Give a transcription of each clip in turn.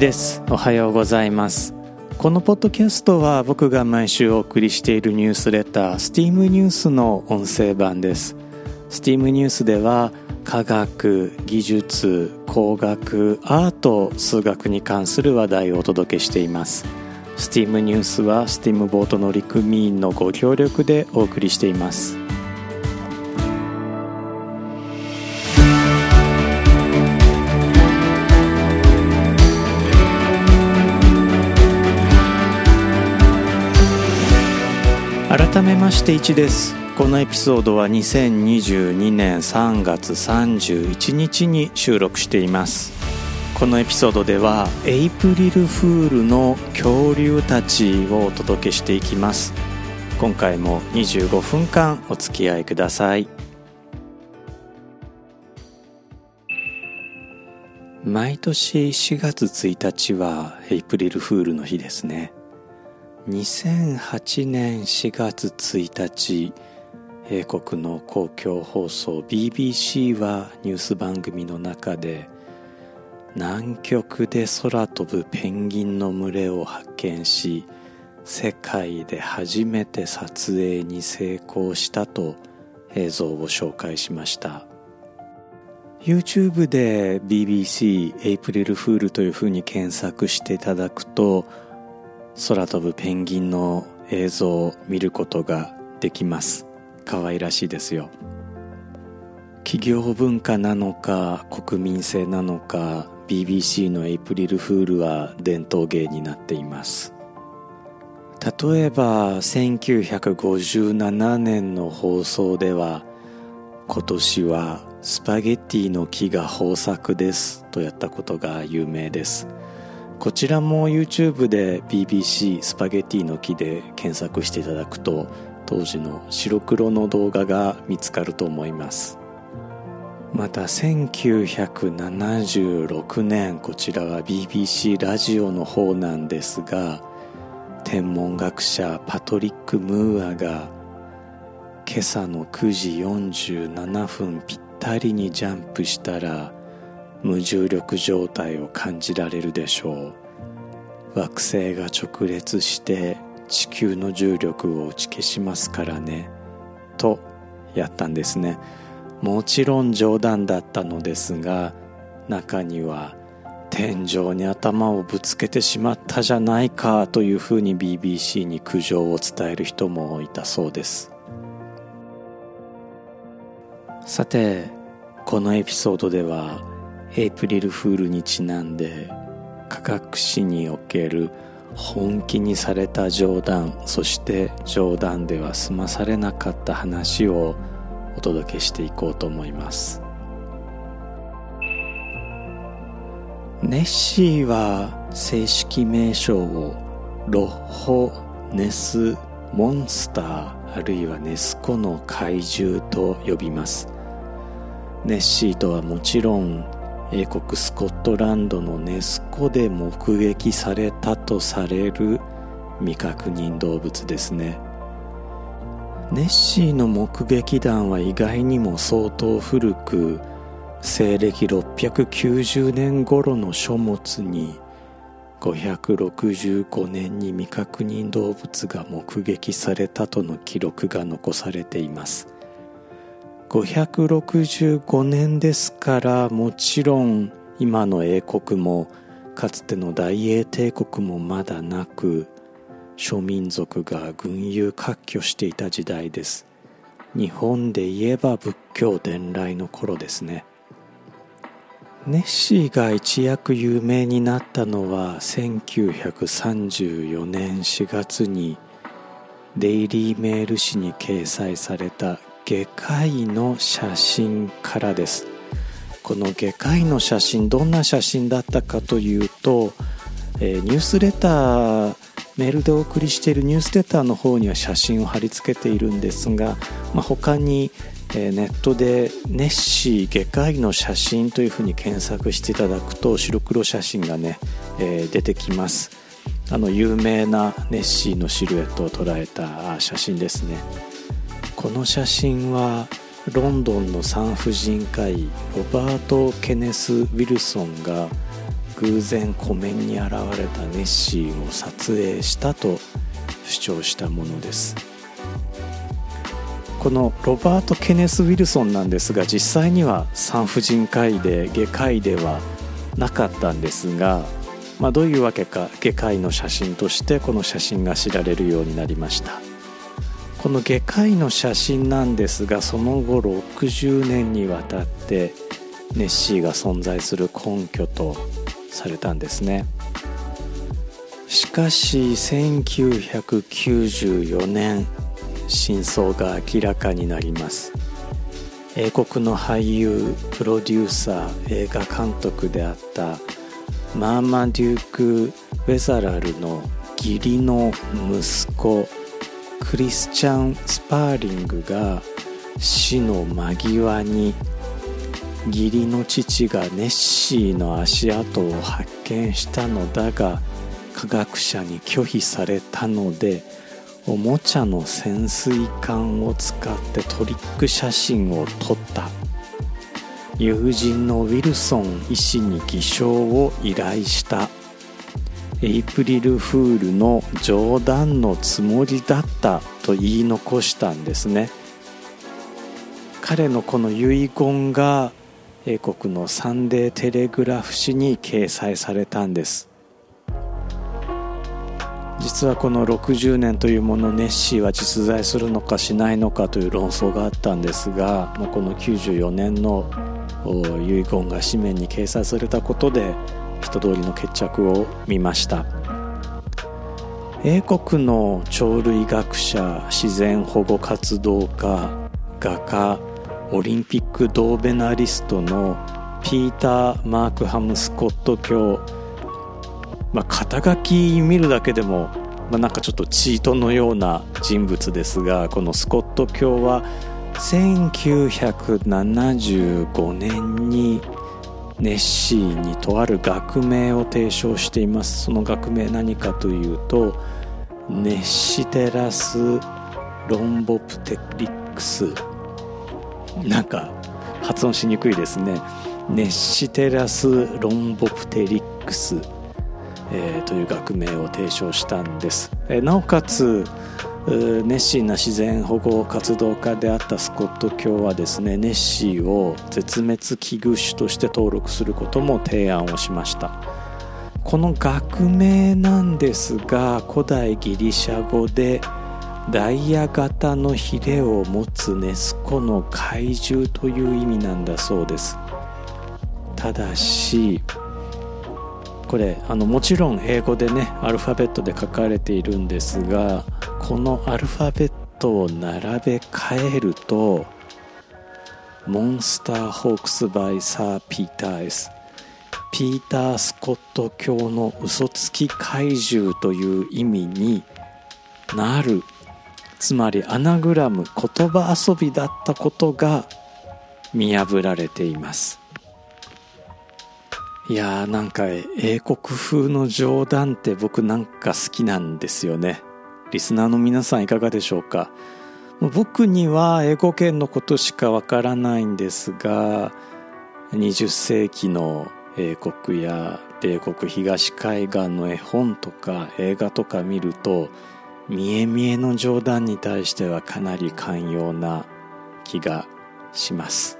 です。おはようございます。このポッドキャストは僕が毎週お送りしているニュースレター STEAM ニュースの音声版です。STEAM ニュースでは科学技術工学アート数学に関する話題をお届けしています。STEAM ニュースは STEAM ボート乗組員のご協力でお送りしています。改めまして1です。このエピソードは2022年3月31日に収録しています。このエピソードではエイプリルフールの恐竜たちをお届けしていきます。今回も25分間お付き合いください。毎年4月1日はエイプリルフールの日ですね。2008年4月1日英国の公共放送 BBC はニュース番組の中で南極で空飛ぶペンギンの群れを発見し世界で初めて撮影に成功したと映像を紹介しました。YouTube で BBC エイプリルフールというふうに検索していただくと空飛ぶペンギンの映像を見ることができます。可愛らしいですよ。企業文化なのか国民性なのか BBC のエイプリルフールは伝統芸になっています。例えば1957年の放送では今年はスパゲッティの木が豊作ですとやったことが有名です。こちらも YouTube で BBC スパゲティの木で検索していただくと当時の白黒の動画が見つかると思います。また1976年こちらは BBC ラジオの方なんですが天文学者パトリック・ムーアが今朝の9時47分ぴったりにジャンプしたら無重力状態を感じられるでしょう。惑星が直列して地球の重力を打ち消しますからね。とやったんですね。もちろん冗談だったのですが中には天井に頭をぶつけてしまったじゃないかというふうに BBC に苦情を伝える人もいたそうです。さてこのエピソードではエイプリルフールにちなんで科学史における本気にされた冗談そして冗談では済まされなかった話をお届けしていこうと思います。ネッシーは正式名称をロッホ・ネス・モンスターあるいはネスコの怪獣と呼びます。ネッシーとはもちろん英国スコットランドのネスコで目撃されたとされる未確認動物ですね。ネッシーの目撃談は意外にも相当古く西暦690年頃の書物に565年に未確認動物が目撃されたとの記録が残されています。565年ですからもちろん今の英国もかつての大英帝国もまだなく諸民族が群雄割拠していた時代です。日本で言えば仏教伝来の頃ですね。ネッシーが一躍有名になったのは1934年4月にデイリーメール誌に掲載された外科医の写真からです。この外科医の写真どんな写真だったかというと、えー、ニュースレターメールでお送りしているニュースレターの方には写真を貼り付けているんですが、まあ、他に、えー、ネットでネッシー外科医の写真というふうに検索していただくと白黒写真がね、えー、出てきます。あの有名なネッシーのシルエットを捉えた写真ですね。この写真はロンドンの産婦人科医ロバート・ケネス・ウィルソンが偶然湖面に現れたネッシーを撮影したと主張したものです。このロバート・ケネス・ウィルソンなんですが実際には産婦人科医で外科医ではなかったんですが、まあ、どういうわけか外科医の写真としてこの写真が知られるようになりました。この外科医の写真なんですがその後60年にわたってネッシーが存在する根拠とされたんですね。しかし1994年真相が明らかになります。英国の俳優プロデューサー映画監督であったマーマデューク・ウェザラルの義理の息子クリスチャン・スパーリングが死の間際に義理の父がネッシーの足跡を発見したのだが科学者に拒否されたのでおもちゃの潜水艦を使ってトリック写真を撮った。友人のウィルソン医師に偽証を依頼した。エイプリルフールの冗談のつもりだったと言い残したんですね。彼のこの遺言が英国のサンデーテレグラフ紙に掲載されたんです。実はこの60年というものネッシーは実在するのかしないのかという論争があったんですが、まあ、この94年の遺言が紙面に掲載されたことで人通りの決着を見ました。英国の鳥類学者自然保護活動家画家オリンピック銅メダリストのピーター・マークハム・スコット教、まあ、肩書き見るだけでも、まあ、なんかちょっとチートのような人物ですがこのスコット教は1975年にネッシーにとある学名を提唱しています。その学名何かというとネッシテラス・ロンボプテリックス。なんか発音しにくいですね。ネッシテラス・ロンボプテリックス、えー、という学名を提唱したんです、えー、なおかつ熱心な自然保護活動家であったスコット教はですねネッシーを絶滅危惧種として登録することも提案をしました。この学名なんですが古代ギリシャ語でダイヤ型のヒレを持つネス湖の怪獣という意味なんだそうです。ただしこれあのもちろん英語でねアルファベットで書かれているんですがこのアルファベットを並べ替えると Monster hoax by Sir Peter S。ピーター・スコット教の嘘つき怪獣という意味になる。つまりアナグラム言葉遊びだったことが見破られています。いやーなんか英国風の冗談って僕なんか好きなんですよね。リスナーの皆さんいかがでしょうか？僕には英語圏のことしかわからないんですが20世紀の英国や米国東海岸の絵本とか映画とか見ると見え見えの冗談に対してはかなり寛容な気がします。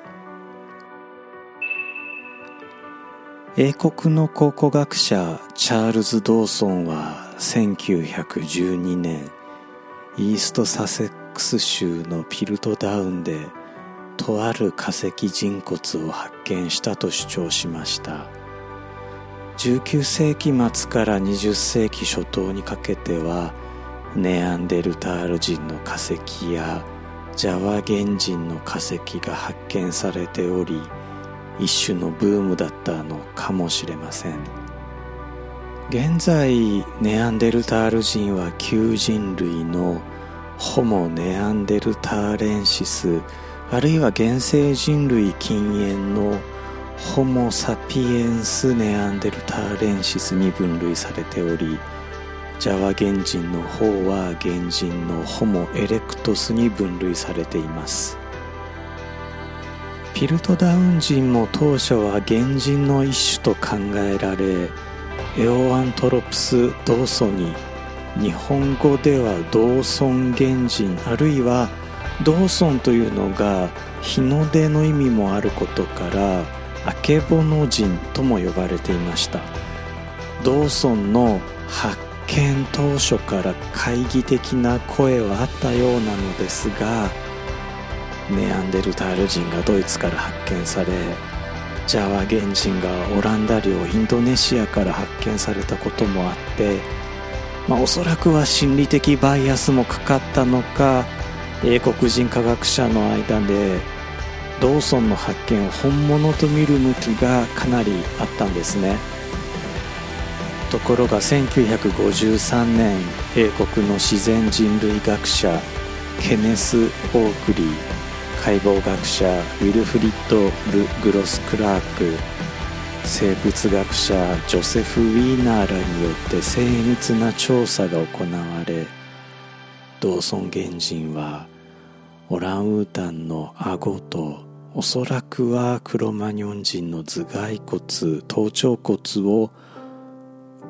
英国の考古学者チャールズ・ドーソンは1912年イーストサセックス州のピルトダウンでとある化石人骨を発見したと主張しました。19世紀末から20世紀初頭にかけてはネアンデルタール人の化石やジャワ原人の化石が発見されており一種のブームだったのかもしれません。現在ネアンデルタール人は旧人類のホモ・ネアンデルターレンシスあるいは原生人類禁煙のホモ・サピエンス・ネアンデルターレンシスに分類されておりジャワ原人の方は原人のホモ・エレクトスに分類されています。ピルトダウン人も当初は原人の一種と考えられエオアントロプス・ドーソニ日本語ではドーソン原人あるいはドーソンというのが日の出の意味もあることからあけぼの人とも呼ばれていました。ドーソンの発見当初から懐疑的な声はあったようなのですがネアンデルタール人がドイツから発見されジャワ原人がオランダ領インドネシアから発見されたこともあって、まあ、おそらくは心理的バイアスもかかったのか英国人科学者の間でドーソンの発見を本物と見る向きがかなりあったんですね。ところが1953年英国の自然人類学者ケネス・オークリー。解剖学者ウィルフリッド・ル・グロス・クラーク生物学者ジョセフ・ウィーナーらによって精密な調査が行われドーソン原人はオランウータンの顎とおそらくはクロマニョン人の頭蓋骨頭頂骨を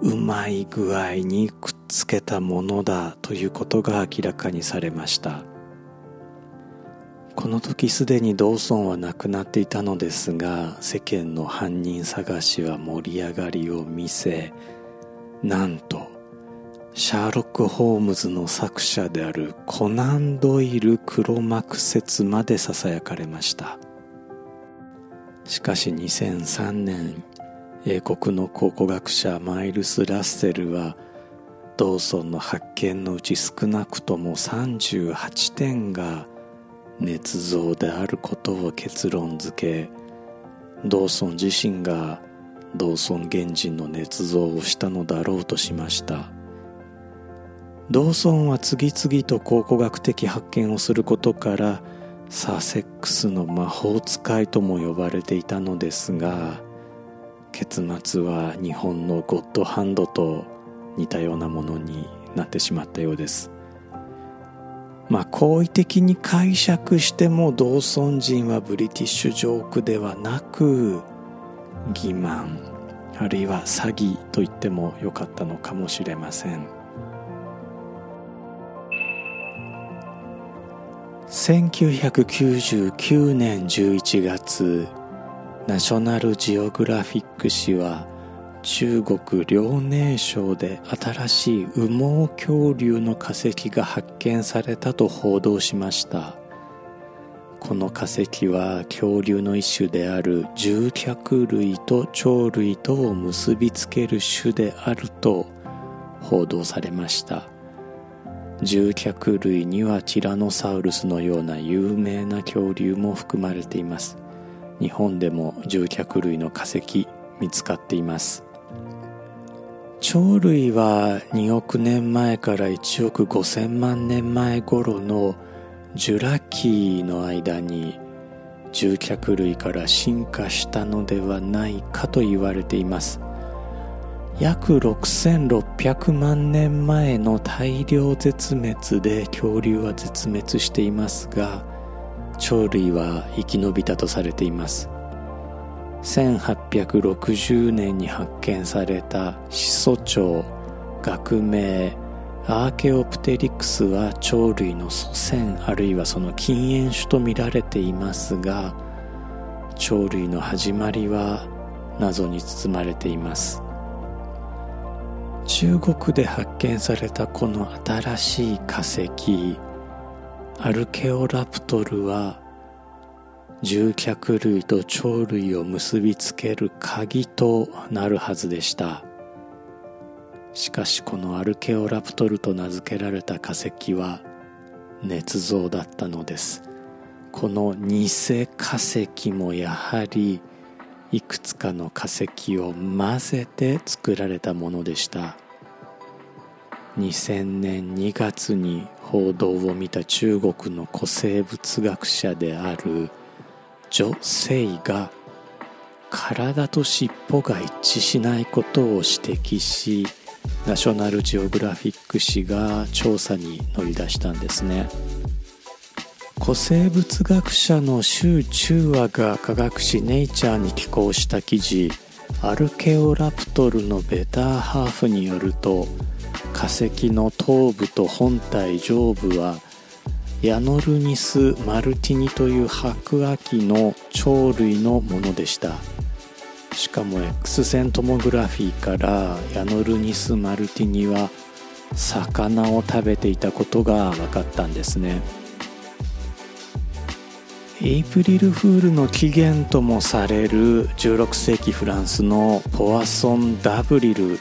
うまい具合にくっつけたものだということが明らかにされました。この時すでにドーソンは亡くなっていたのですが世間の犯人探しは盛り上がりを見せなんとシャーロック・ホームズの作者であるコナン・ドイル黒幕説までささやかれました。しかし2003年英国の考古学者マイルス・ラッセルはドーソンの発見のうち少なくとも38点が捏造であることを結論付けドーソン自身がドーソン原人の捏造をしたのだろうとしました。ドーソンは次々と考古学的発見をすることからサセックスの魔法使いとも呼ばれていたのですが結末は日本のゴッドハンドと似たようなものになってしまったようです。まあ好意的に解釈してもドーソン人はブリティッシュジョークではなく欺瞞あるいは詐欺と言ってもよかったのかもしれません。1999年11月ナショナルジオグラフィック誌は中国遼寧省で新しい羽毛恐竜の化石が発見されたと報道しました。この化石は恐竜の一種である獣脚類と鳥類とを結びつける種であると報道されました。獣脚類にはティラノサウルスのような有名な恐竜も含まれています。日本でも獣脚類の化石見つかっています。鳥類は2億年前から1億5000万年前頃のジュラ紀の間に獣脚類から進化したのではないかと言われています。約6600万年前の大量絶滅で恐竜は絶滅していますが鳥類は生き延びたとされています。1860年に発見された始祖鳥学名アーケオプテリクスは鳥類の祖先あるいはその禁煙種と見られていますが鳥類の始まりは謎に包まれています。中国で発見されたこの新しい化石アルケオラプトルは獣脚類と鳥類を結びつける鍵となるはずでした。しかしこのアルケオラプトルと名付けられた化石は捏造だったのです。この偽化石もやはりいくつかの化石を混ぜて作られたものでした。2000年2月に報道を見た中国の古生物学者である女性が体と尻尾が一致しないことを指摘しナショナルジオグラフィック誌が調査に乗り出したんですね。古生物学者の周中和が科学誌「ネイチャー」に寄稿した記事アルケオラプトルのベターハーフによると化石の頭部と本体上部はヤノルニス・マルティニという白亜紀の鳥類のものでした。しかも X 線トモグラフィーからヤノルニス・マルティニは魚を食べていたことが分かったんですね。エイプリルフールの起源ともされる16世紀フランスのポワソン・ダブリル。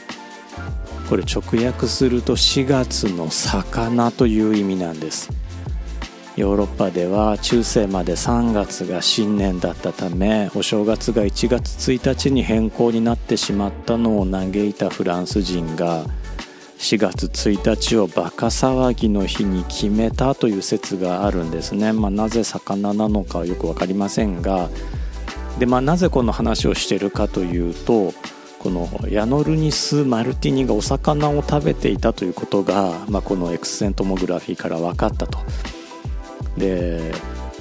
これ直訳すると4月の魚という意味なんです。ヨーロッパでは中世まで3月が新年だったためお正月が1月1日に変更になってしまったのを嘆いたフランス人が4月1日をバカ騒ぎの日に決めたという説があるんですね、まあ、なぜ魚なのかはよく分かりませんがで、まあ、なぜこの話をしてるかというとこのヤノルニス・マルティニがお魚を食べていたということが、まあ、この X 線トモグラフィーから分かったと。で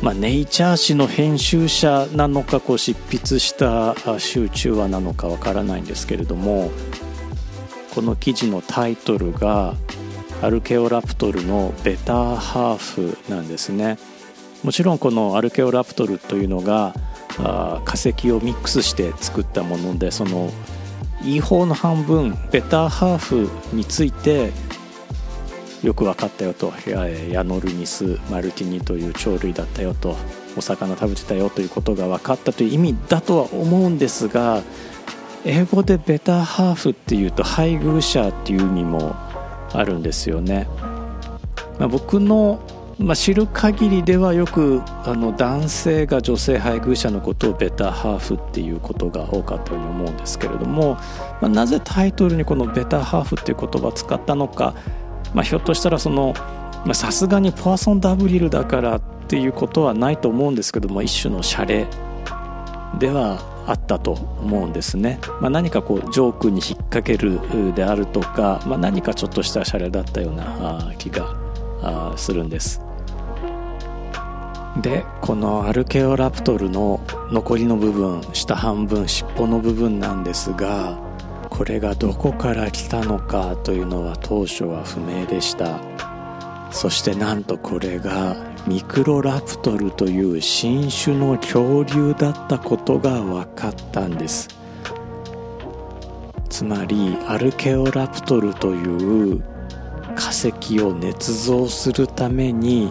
まあ、ネイチャー誌の編集者なのかこう執筆した集中話なのかわからないんですけれどもこの記事のタイトルがアルケオラプトルのベターハーフなんですね。もちろんこのアルケオラプトルというのがあ化石をミックスして作ったものでそのいい方の半分ベターハーフについてよく分かったよとヤノルニス・マルティニという鳥類だったよとお魚食べてたよということが分かったという意味だとは思うんですが英語でベターハーフっていうと配偶者っていう意味もあるんですよね、まあ、僕の、まあ、知る限りではよくあの男性が女性配偶者のことをベターハーフっていうことが多かったように思うんですけれども、まあ、なぜタイトルにこのベターハーフっていう言葉を使ったのか、まあ、ひょっとしたらそのさすがにポアソン・ダブリルだからっていうことはないと思うんですけども一種のシャレではあったと思うんですね、まあ、何かこうジョークに引っ掛けるであるとか、まあ、何かちょっとしたシャレだったような気がするんです。でこのアルケオラプトルの残りの部分下半分尻尾の部分なんですがこれがどこから来たのかというのは当初は不明でした。そしてなんとこれがミクロラプトルという新種の恐竜だったことが分かったんです。つまりアルケオラプトルという化石を捏造するために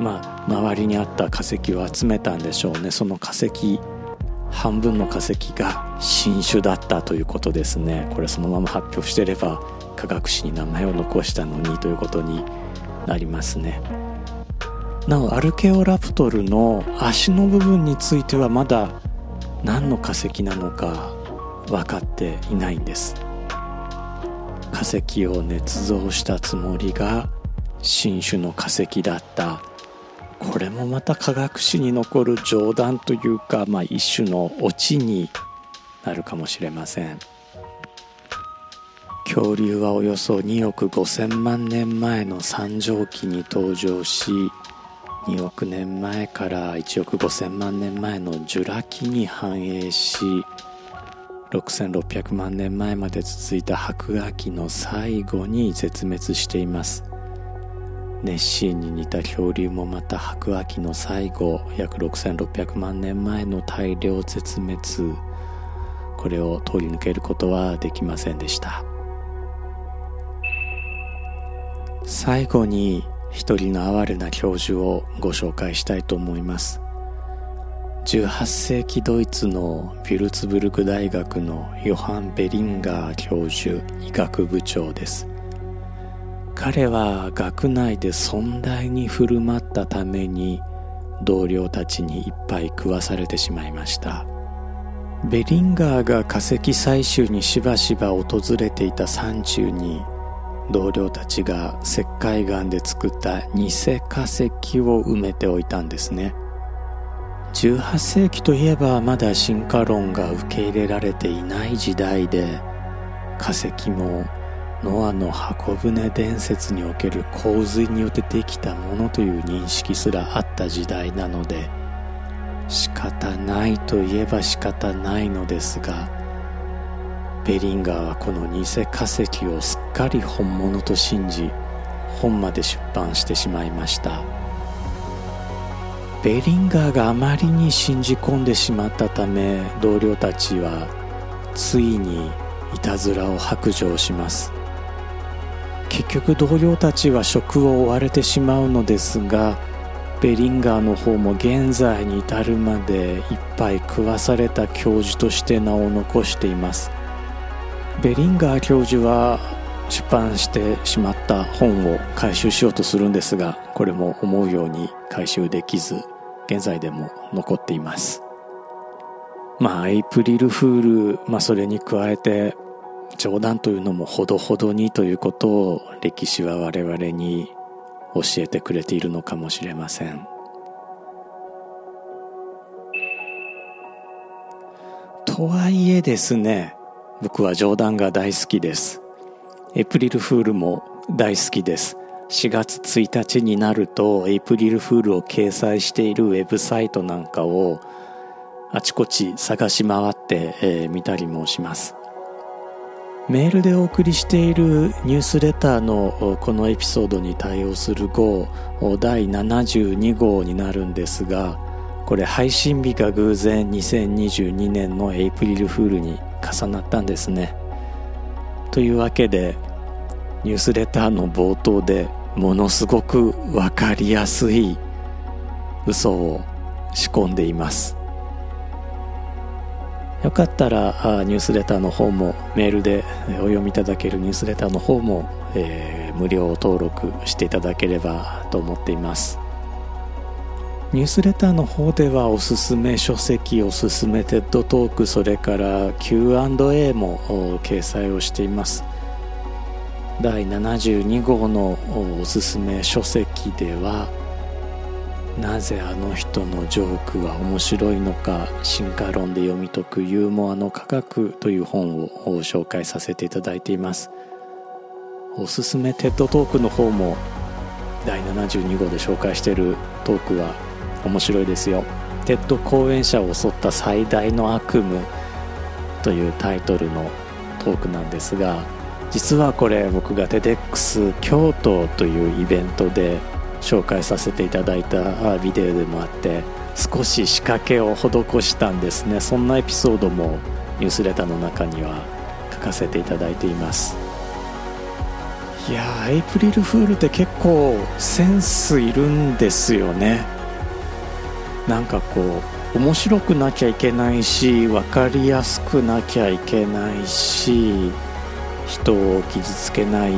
まあ周りにあった化石を集めたんでしょうね。その化石半分の化石が新種だったということですね。これそのまま発表してれば科学史に名前を残したのにということになりますね。なおアルケオラプトルの足の部分についてはまだ何の化石なのか分かっていないんです。化石を捏造したつもりが新種の化石だった。これもまた科学史に残る冗談というか、まあ、一種のオチになるかもしれません。恐竜はおよそ2億5000万年前の三畳紀に登場し2億年前から1億5000万年前のジュラ紀に繁栄し6600万年前まで続いた白亜紀の最後に絶滅しています。ネッシーに似た恐竜もまた白亜紀の最後約6600万年前の大量絶滅。これを通り抜けることはできませんでした。最後に一人の哀れな教授をご紹介したいと思います。18世紀ドイツのピュルツブルク大学のヨハン・ベリンガー教授医学部長です。彼は学内で尊大に振る舞ったために同僚たちにいっぱい食わされてしまいました。ベリンガーが化石採集にしばしば訪れていた山中に同僚たちが石灰岩で作った偽化石を埋めておいたんですね。18世紀といえばまだ進化論が受け入れられていない時代で化石もノアの箱舟伝説における洪水によってできたものという認識すらあった時代なので仕方ないといえば仕方ないのですがベリンガーはこの偽化石をすっかり本物と信じ本まで出版してしまいました。ベリンガーがあまりに信じ込んでしまったため同僚たちはついにいたずらを白状します。結局同僚たちは職を追われてしまうのですがベリンガーの方も現在に至るまで一杯食わされた教授として名を残しています。ベリンガー教授は出版してしまった本を回収しようとするんですがこれも思うように回収できず現在でも残っています。まあエイプリルフール、まあ、それに加えて冗談というのもほどほどにということを歴史は我々に教えてくれているのかもしれません。とはいえですね僕は冗談が大好きです。エプリルフールも大好きです。4月1日になるとエイプリルフールを掲載しているウェブサイトなんかをあちこち探し回って、えー、見たりもします。メールでお送りしているニュースレターのこのエピソードに対応する号第72号になるんですがこれ配信日が偶然2022年のエイプリルフールに重なったんですね。というわけでニュースレターの冒頭でものすごくわかりやすい嘘を仕込んでいます。よかったらニュースレターの方もメールでお読みいただけるニュースレターの方も、えー、無料登録していただければと思っています。ニュースレターの方ではおすすめ書籍おすすめ TED トークそれから Q&A も掲載をしています。第72号のおすすめ書籍ではなぜあの人のジョークは面白いのか進化論で読み解くユーモアの科学という本を紹介させていただいています。おすすめ TED トークの方も第72号で紹介しているトークは面白いですよ。 TED 講演者を襲った最大の悪夢というタイトルのトークなんですが実はこれ僕が TEDx 京都というイベントで紹介させていただいたビデオでもあって少し仕掛けを施したんですね。そんなエピソードもニュースレターの中には書かせていただいています。いやーエイプリルフールって結構センスいるんですよね。なんかこう面白くなきゃいけないし分かりやすくなきゃいけないし人を傷つけないよ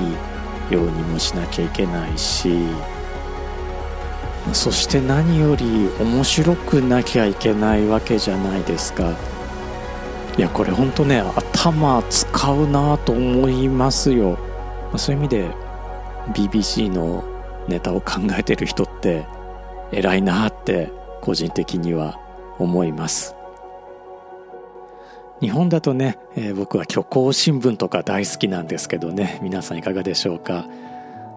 うにもしなきゃいけないし。そして何より面白くなきゃいけないわけじゃないですか。いやこれほんとね頭使うなと思いますよ。そういう意味で BBC のネタを考えてる人って偉いなって個人的には思います。日本だとね、えー、僕は虚構新聞とか大好きなんですけどね。皆さんいかがでしょうか。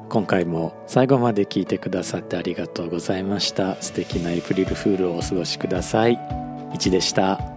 今回も最後まで聞いてくださってありがとうございました。素敵なエイプリルフールをお過ごしください。1でした。